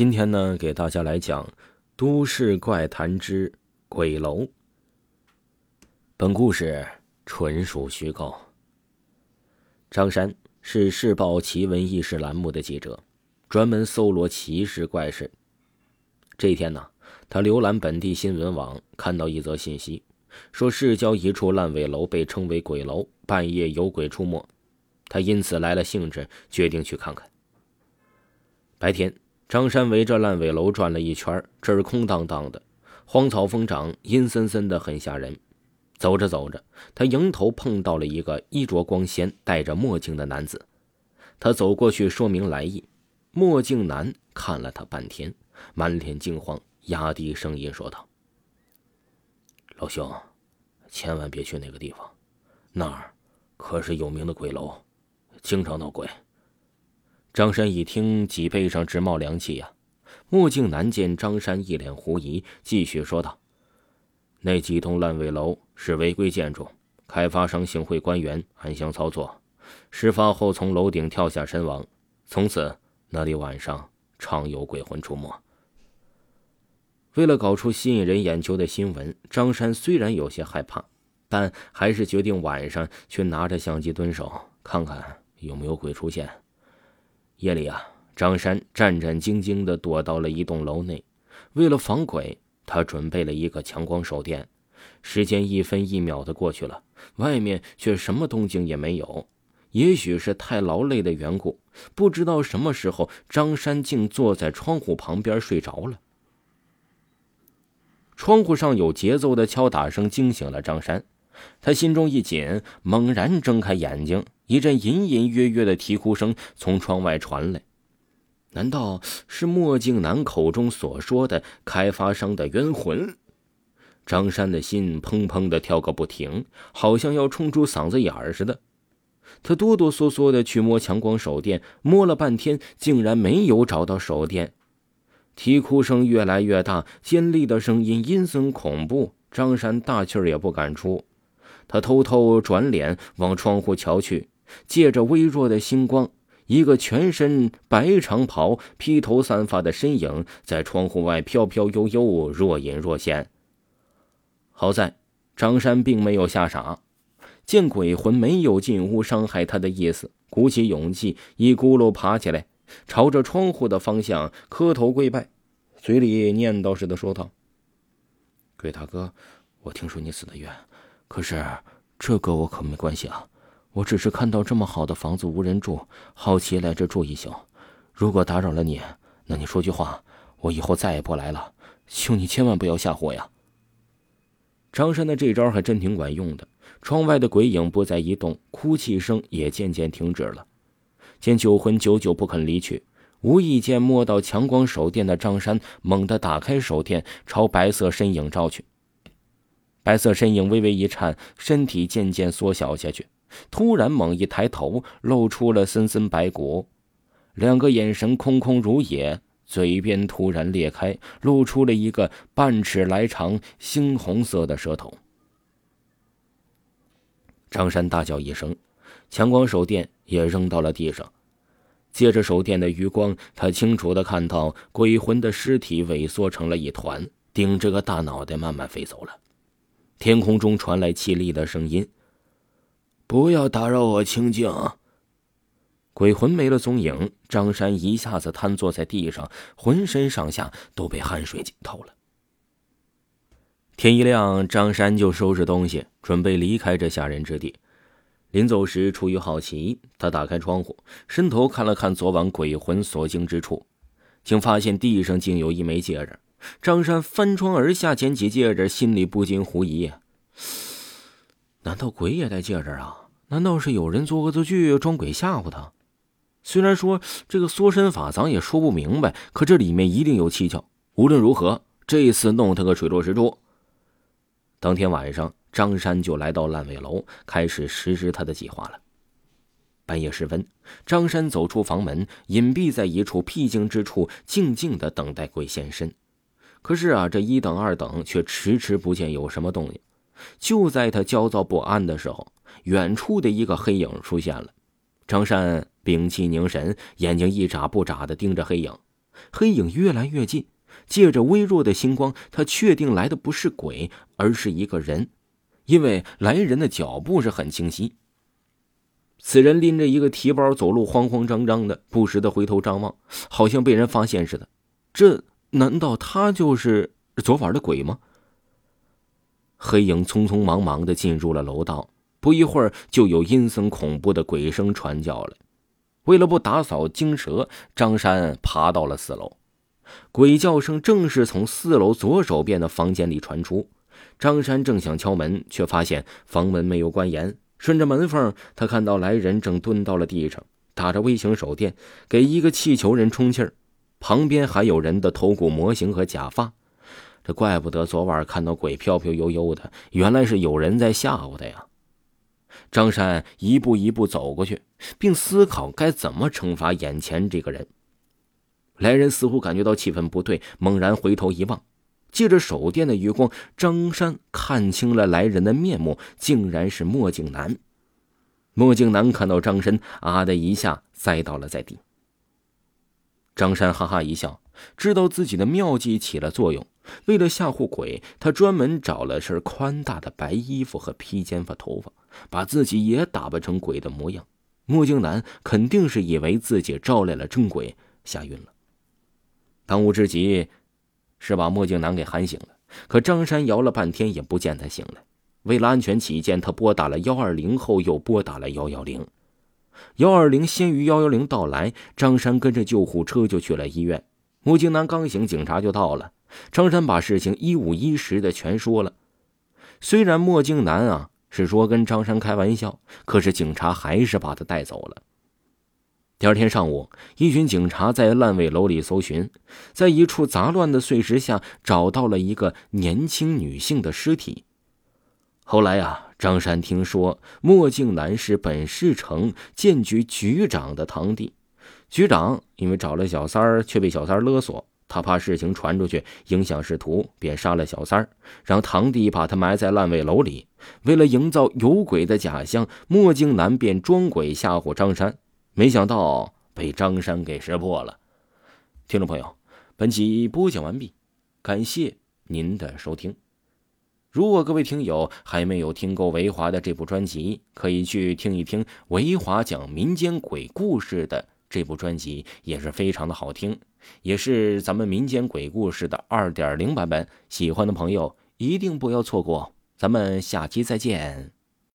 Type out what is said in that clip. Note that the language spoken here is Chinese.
今天呢，给大家来讲《都市怪谈之鬼楼》。本故事纯属虚构。张山是《市报奇闻异事》栏目的记者，专门搜罗奇事怪事。这一天呢，他浏览本地新闻网，看到一则信息，说市郊一处烂尾楼被称为“鬼楼”，半夜有鬼出没。他因此来了兴致，决定去看看。白天。张山围着烂尾楼转了一圈，这儿空荡荡的，荒草疯长，阴森森的，很吓人。走着走着，他迎头碰到了一个衣着光鲜、戴着墨镜的男子。他走过去说明来意，墨镜男看了他半天，满脸惊慌，压低声音说道：“老兄，千万别去那个地方，那儿可是有名的鬼楼，经常闹鬼。”张山一听，脊背上直冒凉气呀。墨镜男见张山一脸狐疑，继续说道：“那几栋烂尾楼是违规建筑，开发商行贿官员，暗箱操作。事发后从楼顶跳下身亡，从此那里晚上常有鬼魂出没。”为了搞出吸引人眼球的新闻，张山虽然有些害怕，但还是决定晚上去拿着相机蹲守，看看有没有鬼出现。夜里啊，张山战战兢兢地躲到了一栋楼内。为了防鬼，他准备了一个强光手电。时间一分一秒的过去了，外面却什么动静也没有。也许是太劳累的缘故，不知道什么时候，张山竟坐在窗户旁边睡着了。窗户上有节奏的敲打声惊醒了张山，他心中一紧，猛然睁开眼睛。一阵隐隐约约的啼哭声从窗外传来，难道是墨镜男口中所说的开发商的冤魂？张山的心砰砰的跳个不停，好像要冲出嗓子眼儿似的。他哆哆嗦嗦的去摸强光手电，摸了半天，竟然没有找到手电。啼哭声越来越大，尖利的声音阴森恐怖，张山大气儿也不敢出。他偷偷转脸往窗户瞧去。借着微弱的星光，一个全身白长袍、披头散发的身影在窗户外飘飘悠悠、若隐若现。好在张山并没有吓傻，见鬼魂没有进屋伤害他的意思，鼓起勇气，一咕噜爬起来，朝着窗户的方向磕头跪拜，嘴里念叨似的说道：“鬼大哥，我听说你死的冤，可是这个我可没关系啊。”我只是看到这么好的房子无人住，好奇来这住一宿。如果打扰了你，那你说句话，我以后再也不来了。求你千万不要吓唬我呀！张山的这招还真挺管用的。窗外的鬼影不再移动，哭泣声也渐渐停止了。见酒魂久久不肯离去，无意间摸到强光手电的张山猛地打开手电，朝白色身影照去。白色身影微微一颤，身体渐渐缩小下去。突然，猛一抬头，露出了森森白骨，两个眼神空空如也，嘴边突然裂开，露出了一个半尺来长、猩红色的舌头。张山大叫一声，强光手电也扔到了地上。借着手电的余光，他清楚的看到鬼魂的尸体萎缩成了一团，顶着个大脑袋慢慢飞走了。天空中传来凄厉的声音。不要打扰我清静。鬼魂没了踪影，张山一下子瘫坐在地上，浑身上下都被汗水浸透了。天一亮，张山就收拾东西，准备离开这吓人之地。临走时，出于好奇，他打开窗户，伸头看了看昨晚鬼魂所经之处，竟发现地上竟有一枚戒指。张山翻窗而下，捡起戒指，心里不禁狐疑：难道鬼也戴戒指啊？难道是有人做恶作剧装鬼吓唬他？虽然说这个缩身法咱也说不明白，可这里面一定有蹊跷。无论如何，这一次弄他个水落石出。当天晚上，张山就来到烂尾楼，开始实施他的计划了。半夜时分，张山走出房门，隐蔽在一处僻静之处，静静的等待鬼现身。可是啊，这一等二等，却迟迟不见有什么动静。就在他焦躁不安的时候，远处的一个黑影出现了，张山屏气凝神，眼睛一眨不眨的盯着黑影。黑影越来越近，借着微弱的星光，他确定来的不是鬼，而是一个人，因为来人的脚步是很清晰。此人拎着一个提包走路，慌慌张张的，不时的回头张望，好像被人发现似的。这难道他就是昨晚的鬼吗？黑影匆匆忙忙的进入了楼道，不一会儿就有阴森恐怖的鬼声传叫了。为了不打扫惊蛇，张山爬到了四楼。鬼叫声正是从四楼左手边的房间里传出。张山正想敲门，却发现房门没有关严。顺着门缝，他看到来人正蹲到了地上，打着微型手电给一个气球人充气儿，旁边还有人的头骨模型和假发。这怪不得昨晚看到鬼飘飘悠悠的，原来是有人在吓唬他呀。张山一步一步走过去，并思考该怎么惩罚眼前这个人。来人似乎感觉到气氛不对，猛然回头一望。借着手电的余光，张山看清了来人的面目，竟然是墨镜男。墨镜男看到张山，啊的一下栽倒了在地。张山哈哈一笑，知道自己的妙计起了作用。为了吓唬鬼，他专门找了身宽大的白衣服和披肩发头发，把自己也打扮成鬼的模样。墨镜男肯定是以为自己招来了真鬼，吓晕了。当务之急。是把墨镜男给喊醒了，可张山摇了半天也不见他醒来。为了安全起见，他拨打了幺二零后，又拨打了幺幺零。幺二零先于幺幺零到来，张山跟着救护车就去了医院。墨镜男刚醒，警察就到了。张山把事情一五一十的全说了。虽然墨镜男啊是说跟张山开玩笑，可是警察还是把他带走了。第二天上午，一群警察在烂尾楼里搜寻，在一处杂乱的碎石下找到了一个年轻女性的尸体。后来啊，张山听说墨镜男是本市城建局局长的堂弟，局长因为找了小三儿却被小三儿勒索，他怕事情传出去影响仕途，便杀了小三儿，让堂弟把他埋在烂尾楼里。为了营造有鬼的假象，墨镜男便装鬼吓唬张山。没想到被张山给识破了。听众朋友，本集播讲完毕，感谢您的收听。如果各位听友还没有听够维华的这部专辑，可以去听一听维华讲民间鬼故事的这部专辑，也是非常的好听，也是咱们民间鬼故事的二点零版本。喜欢的朋友一定不要错过。咱们下期再见。